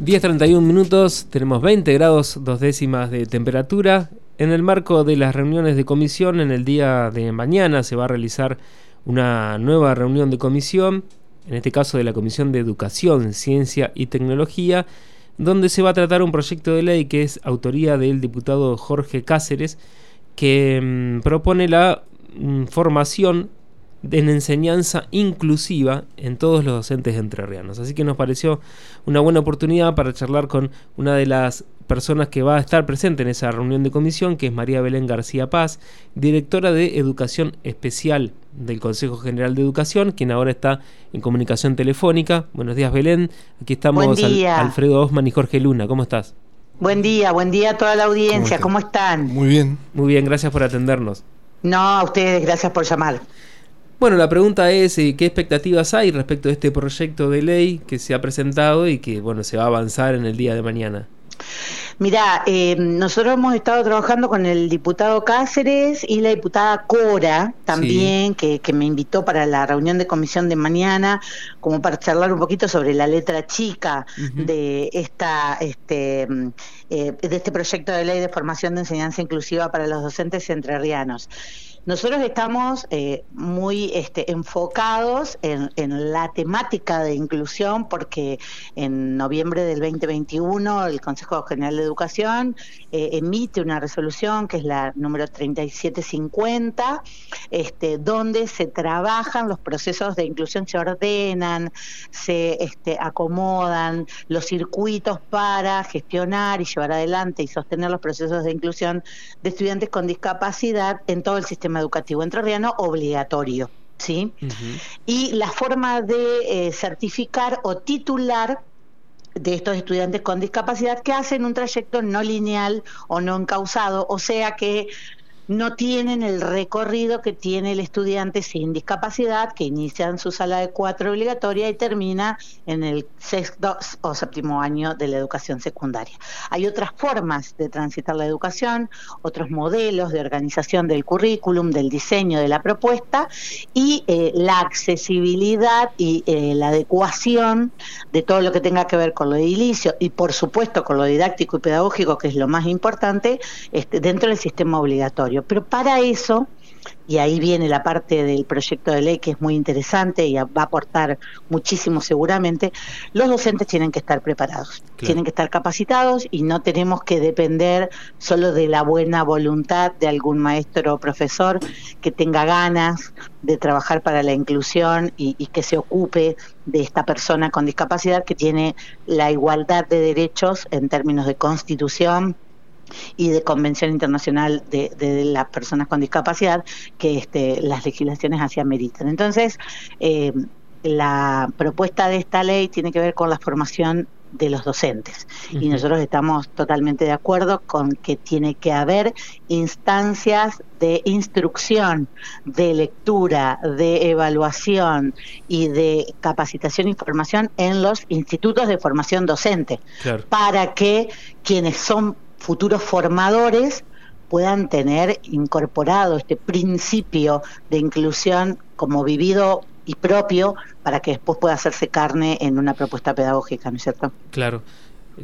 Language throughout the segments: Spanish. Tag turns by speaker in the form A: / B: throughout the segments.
A: 10.31 minutos, tenemos 20 grados dos décimas de temperatura. En el marco de las reuniones de comisión, en el día de mañana se va a realizar una nueva reunión de comisión, en este caso de la Comisión de Educación, Ciencia y Tecnología, donde se va a tratar un proyecto de ley que es autoría del diputado Jorge Cáceres, que mm, propone la mm, formación en enseñanza inclusiva en todos los docentes entrerrianos. Así que nos pareció una buena oportunidad para charlar con una de las personas que va a estar presente en esa reunión de comisión, que es María Belén García Paz, directora de Educación Especial del Consejo General de Educación, quien ahora está en comunicación telefónica. Buenos días, Belén. Aquí estamos Alfredo Osman y Jorge Luna. ¿Cómo estás?
B: Buen día, buen día a toda la audiencia. ¿Cómo, están?
A: Muy bien. Muy bien, gracias por atendernos.
B: No, a ustedes, gracias por llamar.
A: Bueno, la pregunta es eh, qué expectativas hay respecto de este proyecto de ley que se ha presentado y que bueno se va a avanzar en el día de mañana.
B: Mira, eh, nosotros hemos estado trabajando con el diputado Cáceres y la diputada Cora también, que, me invitó para la reunión de comisión de mañana, como para charlar un poquito sobre la letra chica de esta, este, eh, de este proyecto de ley de formación de enseñanza inclusiva para los docentes entrerrianos. Nosotros estamos eh, muy este, enfocados en, la temática de inclusión porque en noviembre del 2021 el Consejo General de Educación eh, emite una resolución que es la número 3750, este, donde se trabajan los procesos de inclusión, se ordenan, se este, acomodan los circuitos para gestionar y llevar adelante y sostener los procesos de inclusión de estudiantes con discapacidad en todo el sistema educativo entrerriano obligatorio. ¿sí? Y la forma de eh, certificar o titular de estos estudiantes con discapacidad que hacen un trayecto no lineal o no encausado, o sea que no tienen el recorrido que tiene el estudiante sin discapacidad, que inicia en su sala de cuatro obligatoria y termina en el sexto o séptimo año de la educación secundaria. Hay otras formas de transitar la educación, otros modelos de organización del currículum, del diseño de la propuesta y eh, la accesibilidad y eh, la adecuación de todo lo que tenga que ver con lo edilicio y por supuesto con lo didáctico y pedagógico, que es lo más importante, este, dentro del sistema obligatorio. Pero para eso, y ahí viene la parte del proyecto de ley que es muy interesante y va a aportar muchísimo seguramente, los docentes tienen que estar preparados, tienen que estar capacitados y no tenemos que depender solo de la buena voluntad de algún maestro o profesor que tenga ganas de trabajar para la inclusión y, y que se ocupe de esta persona con discapacidad que tiene la igualdad de derechos en términos de constitución y de Convención Internacional de, las Personas con Discapacidad que este, las legislaciones así ameritan. Entonces, eh, la propuesta de esta ley tiene que ver con la formación de los docentes. Y nosotros estamos totalmente de acuerdo con que tiene que haber instancias de instrucción, de lectura, de evaluación y de capacitación y formación en los institutos de formación docente para que quienes son futuros formadores puedan tener incorporado este principio de inclusión como vivido y propio para que después pueda hacerse carne en una propuesta pedagógica, ¿no es cierto?
A: Claro.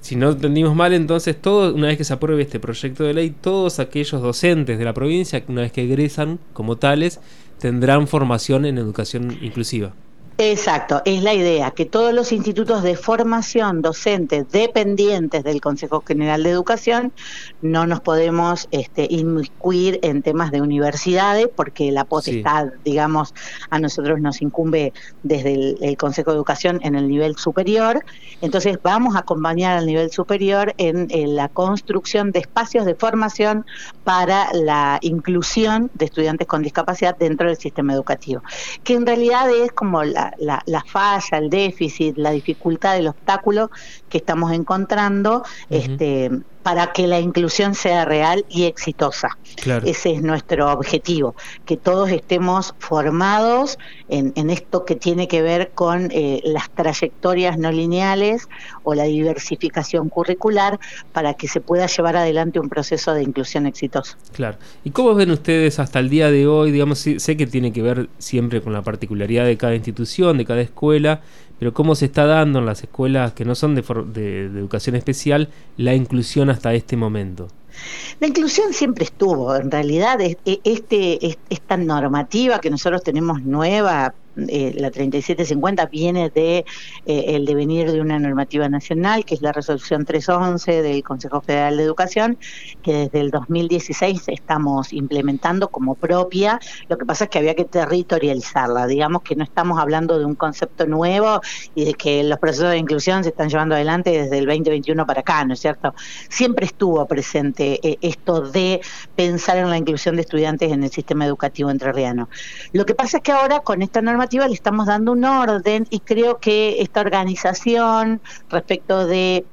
A: Si no entendimos mal, entonces, todo, una vez que se apruebe este proyecto de ley, todos aquellos docentes de la provincia, una vez que egresan como tales, tendrán formación en educación inclusiva.
B: Exacto, es la idea, que todos los institutos de formación docentes dependientes del Consejo General de Educación no nos podemos este, inmiscuir en temas de universidades porque la potestad, digamos, a nosotros nos incumbe desde el, Consejo de Educación en el nivel superior. Entonces vamos a acompañar al nivel superior en, la construcción de espacios de formación para la inclusión de estudiantes con discapacidad dentro del sistema educativo, que en realidad es como la la, falla, el déficit, la dificultad, el obstáculo que estamos encontrando este, para que la inclusión sea real y exitosa. Ese es nuestro objetivo, que todos estemos formados en, esto que tiene que ver con eh, las trayectorias no lineales o la diversificación curricular para que se pueda llevar adelante un proceso de inclusión exitoso.
A: Claro. ¿Y cómo ven ustedes hasta el día de hoy? Digamos, sé que tiene que ver siempre con la particularidad de cada institución, de cada escuela, pero cómo se está dando en las escuelas que no son de, de educación especial la inclusión hasta este momento.
B: La inclusión siempre estuvo, en realidad e, este, esta normativa que nosotros tenemos nueva eh, la 3750 viene de eh, el devenir de una normativa nacional, que es la resolución 311 del Consejo Federal de Educación, que desde el 2016 estamos implementando como propia. Lo que pasa es que había que territorializarla. Digamos que no estamos hablando de un concepto nuevo y de que los procesos de inclusión se están llevando adelante desde el 2021 para acá, ¿no es cierto? Siempre estuvo presente eh, esto de pensar en la inclusión de estudiantes en el sistema educativo entrerriano. Lo que pasa es que ahora con esta normativa le estamos dando un orden y creo que esta organización respecto de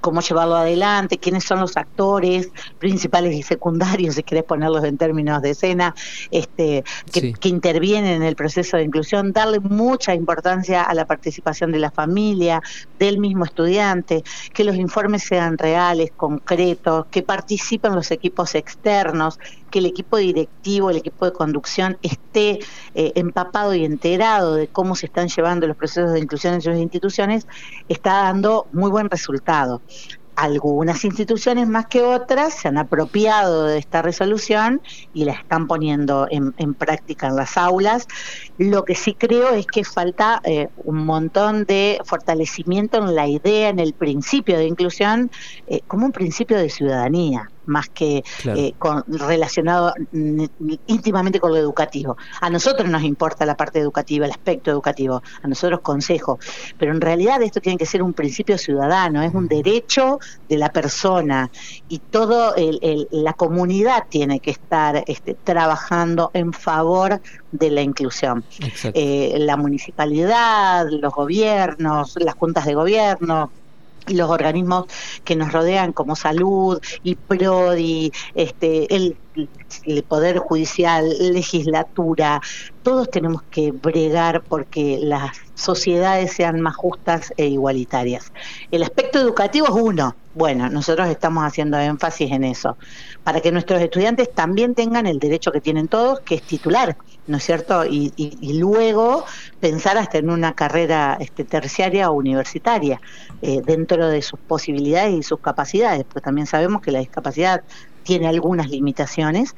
B: cómo llevarlo adelante, quiénes son los actores principales y secundarios, si querés ponerlos en términos de escena, este, que, intervienen en el proceso de inclusión, darle mucha importancia a la participación de la familia, del mismo estudiante, que los informes sean reales, concretos, que participen los equipos externos, que el equipo directivo, el equipo de conducción esté eh, empapado y enterado de cómo se están llevando los procesos de inclusión en sus instituciones, está dando muy buen resultado. Algunas instituciones más que otras se han apropiado de esta resolución y la están poniendo en, práctica en las aulas. Lo que sí creo es que falta eh, un montón de fortalecimiento en la idea, en el principio de inclusión, eh, como un principio de ciudadanía más que eh, con, relacionado íntimamente con lo educativo. A nosotros nos importa la parte educativa, el aspecto educativo, a nosotros consejo, pero en realidad esto tiene que ser un principio ciudadano, es un derecho de la persona y toda la comunidad tiene que estar este, trabajando en favor de la inclusión. Eh, la municipalidad, los gobiernos, las juntas de gobierno, y los organismos que nos rodean como salud y PRODI, este, el, Poder Judicial, legislatura, todos tenemos que bregar porque las sociedades sean más justas e igualitarias. El aspecto educativo es uno. Bueno, nosotros estamos haciendo énfasis en eso, para que nuestros estudiantes también tengan el derecho que tienen todos, que es titular ¿no es cierto? Y, luego pensar hasta en una carrera este, terciaria o universitaria, eh, dentro de sus posibilidades y sus capacidades, porque también sabemos que la discapacidad tiene algunas limitaciones,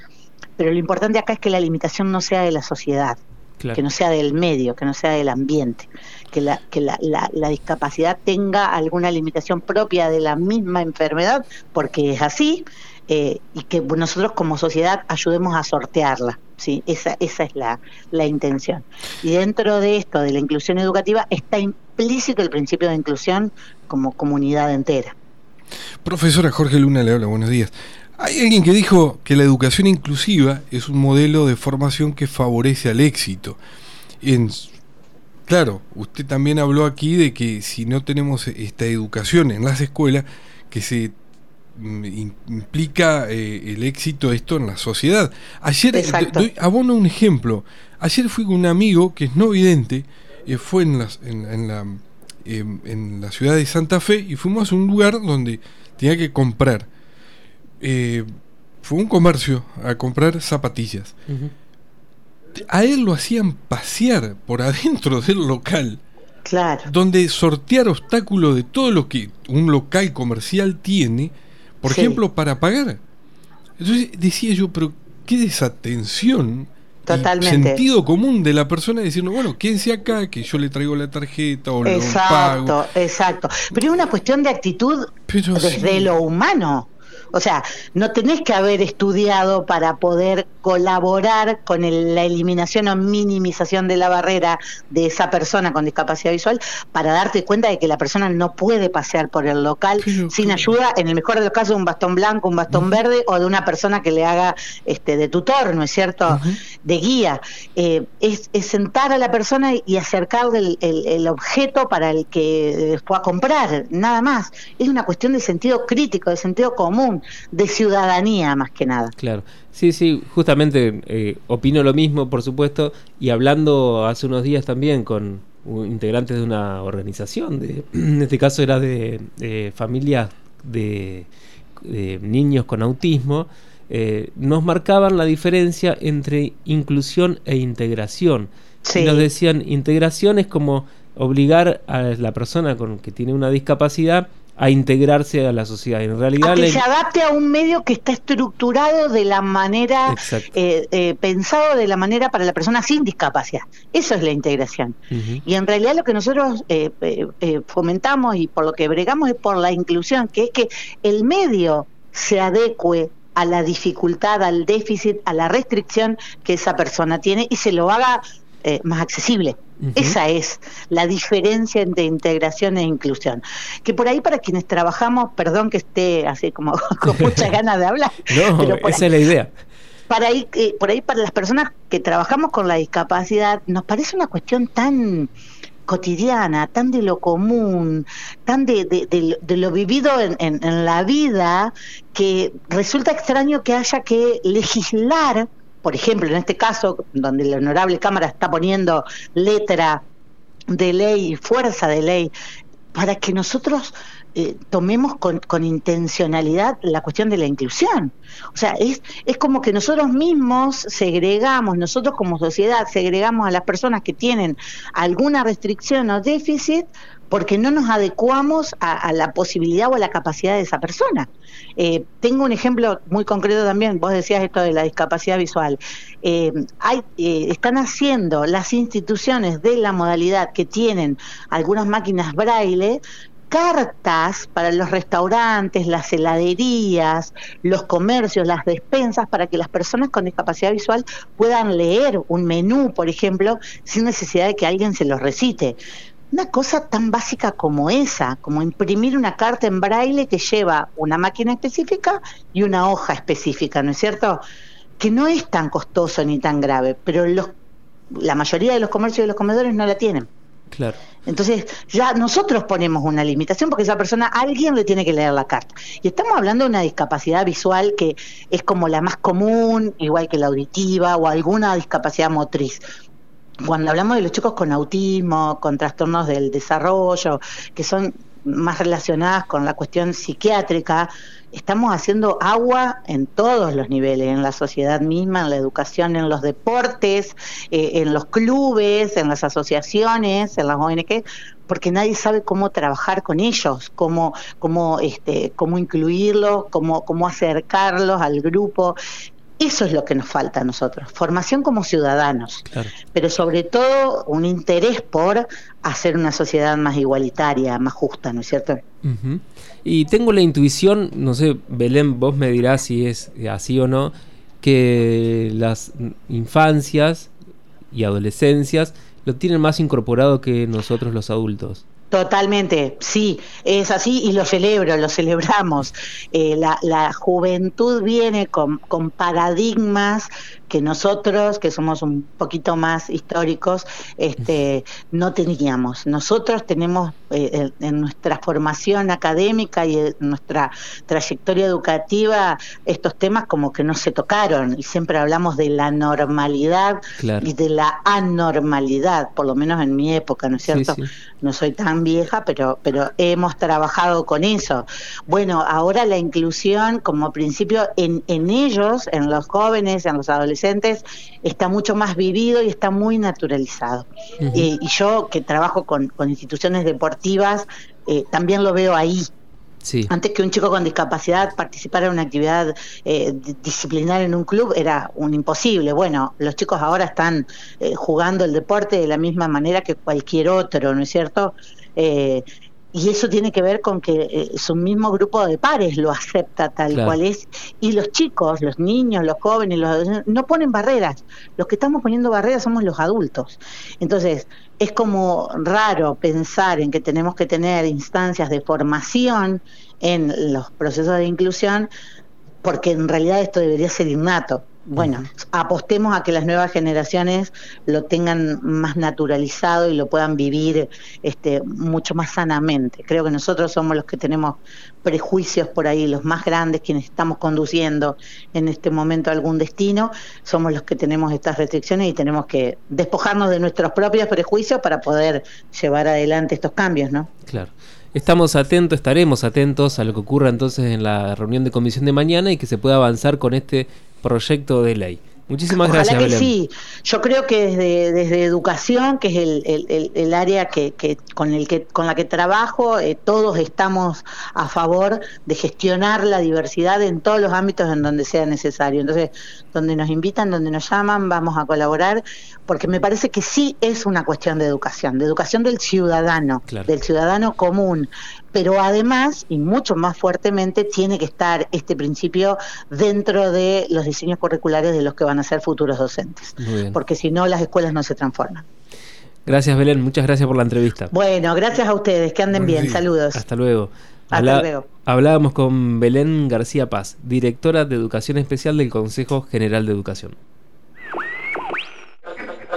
B: pero lo importante acá es que la limitación no sea de la sociedad, que no sea del medio, que no sea del ambiente, que, la, que la, la, discapacidad tenga alguna limitación propia de la misma enfermedad, porque es así, eh, y que nosotros como sociedad ayudemos a sortearla. Sí, esa, esa es la, la intención. Y dentro de esto, de la inclusión educativa, está implícito el principio de inclusión como comunidad entera.
C: Profesora Jorge Luna le habla, buenos días. Hay alguien que dijo que la educación inclusiva es un modelo de formación que favorece al éxito. En, claro, usted también habló aquí de que si no tenemos esta educación en las escuelas, que se mm, implica eh, el éxito esto en la sociedad. Ayer, doy, abono un ejemplo. Ayer fui con un amigo que es no vidente, eh, fue en, las, en, la, em, en la ciudad de Santa Fe y fuimos a un lugar donde tenía que comprar eh, fue un comercio a comprar zapatillas. A él lo hacían pasear por adentro del local.
B: Claro.
C: Donde sortear obstáculos de todo lo que un local comercial tiene, por ejemplo, para pagar. Entonces decía yo, pero qué desatención.
B: Totalmente.
C: sentido común de la persona diciendo, bueno, quédense acá, que yo le traigo la tarjeta o
B: exacto, lo pago. Exacto, Pero es una cuestión de actitud desde lo humano. O sea, no tenés que haber estudiado para poder colaborar con la eliminación o minimización de la barrera de esa persona con discapacidad visual para darte cuenta de que la persona no puede pasear por el local sin ayuda, en el mejor de los casos, un bastón blanco, un bastón verde o de una persona que le haga este de tutor, ¿no es cierto? De guía. Eh, es, sentar a la persona y acercarle el, objeto para el que pueda comprar, nada más. Es una cuestión de sentido crítico, de sentido común, de ciudadanía más que nada.
A: Claro. Sí, sí, justamente eh, opino lo mismo, por supuesto, y hablando hace unos días también con integrantes de una organización, de, en este caso era de, familias de, niños con autismo, eh, nos marcaban la diferencia entre inclusión e integración. Nos decían, integración es como obligar a la persona con que tiene una discapacidad a integrarse a la sociedad. En realidad,
B: a que se adapte a un medio que está estructurado de la manera, eh, eh, pensado de la manera para la persona sin discapacidad. Eso es la integración. Y en realidad lo que nosotros eh, fomentamos y por lo que bregamos es por la inclusión, que es que el medio se adecue a la dificultad, al déficit, a la restricción que esa persona tiene y se lo haga más accesible. Esa es la diferencia entre integración e inclusión. Que por ahí para quienes trabajamos, perdón que esté así como con muchas ganas de hablar.
A: No, esa es la idea.
B: Para ahí, eh, por ahí para las personas que trabajamos con la discapacidad, nos parece una cuestión tan cotidiana, tan de lo común, tan de, de, lo vivido en, en la vida, que resulta extraño que haya que legislar por ejemplo, en este caso, donde la honorable Cámara está poniendo letra de ley fuerza de ley, para que nosotros eh, tomemos con, intencionalidad la cuestión de la inclusión. O sea, es, es como que nosotros mismos segregamos, nosotros como sociedad segregamos a las personas que tienen alguna restricción o déficit porque no nos adecuamos a, la posibilidad o a la capacidad de esa persona. Eh, tengo un ejemplo muy concreto también, vos decías esto de la discapacidad visual. Eh, eh, están haciendo las instituciones de la modalidad que tienen algunas máquinas braille, cartas para los restaurantes, las heladerías, los comercios, las despensas, para que las personas con discapacidad visual puedan leer un menú, por ejemplo, sin necesidad de que alguien se los recite. Una cosa tan básica como esa, como imprimir una carta en braille que lleva una máquina específica y una hoja específica, ¿no es cierto? Que no es tan costoso ni tan grave, pero los, la mayoría de los comercios y los comedores no la tienen.
A: Claro.
B: Entonces, ya nosotros ponemos una limitación porque esa persona, alguien le tiene que leer la carta. Y estamos hablando de una discapacidad visual que es como la más común, igual que la auditiva o alguna discapacidad motriz cuando hablamos de los chicos con autismo, con trastornos del desarrollo, que son más relacionadas con la cuestión psiquiátrica, estamos haciendo agua en todos los niveles, en la sociedad misma, en la educación, en los deportes, eh, en los clubes, en las asociaciones, en las ONG, porque nadie sabe cómo trabajar con ellos, cómo, cómo, este, cómo incluirlos, cómo, cómo acercarlos al grupo. Eso es lo que nos falta a nosotros, formación como ciudadanos, pero sobre todo un interés por hacer una sociedad más igualitaria, más justa, ¿no es cierto?
A: Y tengo la intuición, no sé, Belén, vos me dirás si es así o no, que las infancias y adolescencias lo tienen más incorporado que nosotros los adultos.
B: Totalmente, sí, es así y lo celebro, lo celebramos. Eh, la, la, juventud viene con, con paradigmas que nosotros, que somos un poquito más históricos, este, no teníamos. Nosotros tenemos eh, en nuestra formación académica y en nuestra trayectoria educativa estos temas como que no se tocaron y siempre hablamos de la normalidad y de la anormalidad, por lo menos en mi época, ¿no es cierto? No soy tan vieja, pero, pero hemos trabajado con eso. Bueno, ahora la inclusión como principio en, en ellos, en los jóvenes, en los adolescentes, está mucho más vivido y está muy naturalizado. y yo que trabajo con, instituciones deportivas, eh, también lo veo ahí. Antes que un chico con discapacidad participara en una actividad eh, disciplinar en un club era un imposible. Bueno, los chicos ahora están eh, jugando el deporte de la misma manera que cualquier otro, ¿no es cierto? Eh, y eso tiene que ver con que eh, su mismo grupo de pares lo acepta tal cual es y los chicos, los niños, los jóvenes, los no ponen barreras. Los que estamos poniendo barreras somos los adultos. Entonces, es como raro pensar en que tenemos que tener instancias de formación en los procesos de inclusión porque en realidad esto debería ser innato bueno, apostemos a que las nuevas generaciones lo tengan más naturalizado y lo puedan vivir este, mucho más sanamente. Creo que nosotros somos los que tenemos prejuicios por ahí, los más grandes, quienes estamos conduciendo en este momento algún destino, somos los que tenemos estas restricciones y tenemos que despojarnos de nuestros propios prejuicios para poder llevar adelante estos cambios, ¿no?
A: Claro. Estamos atentos, estaremos atentos a lo que ocurra entonces en la reunión de comisión de mañana y que se pueda avanzar con este proyecto de ley. Muchísimas gracias.
B: Ojalá que sí. Yo creo que desde, desde educación, que es el, el, área que, que, con, el que, con la que trabajo, eh, todos estamos a favor de gestionar la diversidad en todos los ámbitos en donde sea necesario. Entonces, donde nos invitan, donde nos llaman, vamos a colaborar, porque me parece que sí es una cuestión de educación, de educación del ciudadano, del ciudadano común. Pero además, y mucho más fuertemente, tiene que estar este principio dentro de los diseños curriculares de los que van a ser futuros docentes. Porque si no, las escuelas no se transforman.
A: Gracias, Belén. Muchas gracias por la entrevista.
B: Bueno, gracias a ustedes. Que anden bien. Saludos.
A: Hasta luego. Hablábamos con Belén García Paz, directora de Educación Especial del Consejo General de Educación.